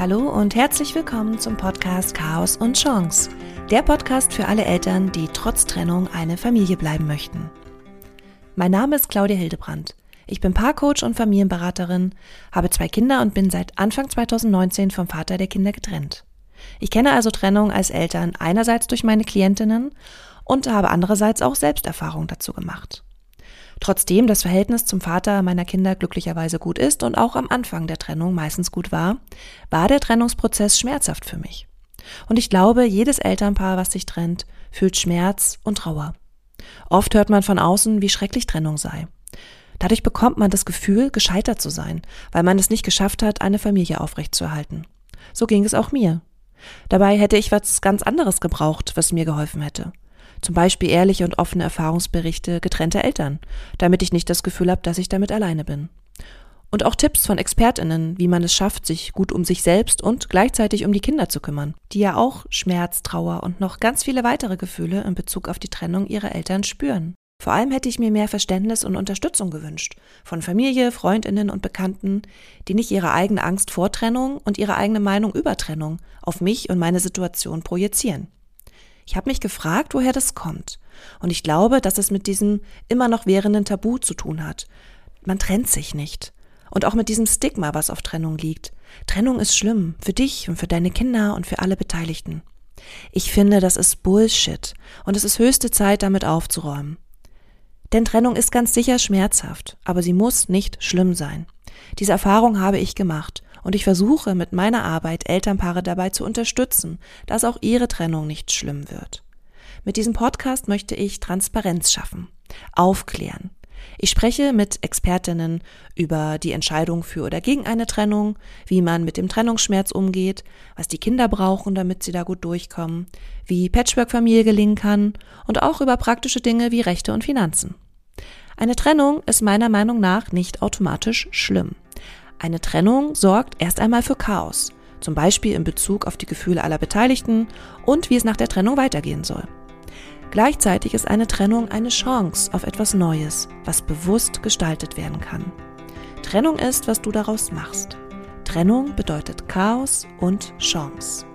Hallo und herzlich willkommen zum Podcast Chaos und Chance. Der Podcast für alle Eltern, die trotz Trennung eine Familie bleiben möchten. Mein Name ist Claudia Hildebrandt. Ich bin Paarcoach und Familienberaterin, habe zwei Kinder und bin seit Anfang 2019 vom Vater der Kinder getrennt. Ich kenne also Trennung als Eltern einerseits durch meine Klientinnen und habe andererseits auch Selbsterfahrung dazu gemacht. Trotzdem das Verhältnis zum Vater meiner Kinder glücklicherweise gut ist und auch am Anfang der Trennung meistens gut war, war der Trennungsprozess schmerzhaft für mich. Und ich glaube, jedes Elternpaar, was sich trennt, fühlt Schmerz und Trauer. Oft hört man von außen, wie schrecklich Trennung sei. Dadurch bekommt man das Gefühl, gescheitert zu sein, weil man es nicht geschafft hat, eine Familie aufrechtzuerhalten. So ging es auch mir. Dabei hätte ich was ganz anderes gebraucht, was mir geholfen hätte. Zum Beispiel ehrliche und offene Erfahrungsberichte getrennter Eltern, damit ich nicht das Gefühl habe, dass ich damit alleine bin. Und auch Tipps von Expertinnen, wie man es schafft, sich gut um sich selbst und gleichzeitig um die Kinder zu kümmern, die ja auch Schmerz, Trauer und noch ganz viele weitere Gefühle in Bezug auf die Trennung ihrer Eltern spüren. Vor allem hätte ich mir mehr Verständnis und Unterstützung gewünscht von Familie, Freundinnen und Bekannten, die nicht ihre eigene Angst vor Trennung und ihre eigene Meinung über Trennung auf mich und meine Situation projizieren. Ich habe mich gefragt, woher das kommt. Und ich glaube, dass es mit diesem immer noch währenden Tabu zu tun hat. Man trennt sich nicht. Und auch mit diesem Stigma, was auf Trennung liegt. Trennung ist schlimm, für dich und für deine Kinder und für alle Beteiligten. Ich finde, das ist Bullshit und es ist höchste Zeit, damit aufzuräumen. Denn Trennung ist ganz sicher schmerzhaft, aber sie muss nicht schlimm sein. Diese Erfahrung habe ich gemacht und ich versuche mit meiner Arbeit Elternpaare dabei zu unterstützen, dass auch ihre Trennung nicht schlimm wird. Mit diesem Podcast möchte ich Transparenz schaffen, aufklären. Ich spreche mit Expertinnen über die Entscheidung für oder gegen eine Trennung, wie man mit dem Trennungsschmerz umgeht, was die Kinder brauchen, damit sie da gut durchkommen, wie Patchwork-Familie gelingen kann und auch über praktische Dinge wie Rechte und Finanzen. Eine Trennung ist meiner Meinung nach nicht automatisch schlimm. Eine Trennung sorgt erst einmal für Chaos, zum Beispiel in Bezug auf die Gefühle aller Beteiligten und wie es nach der Trennung weitergehen soll. Gleichzeitig ist eine Trennung eine Chance auf etwas Neues, was bewusst gestaltet werden kann. Trennung ist, was du daraus machst. Trennung bedeutet Chaos und Chance.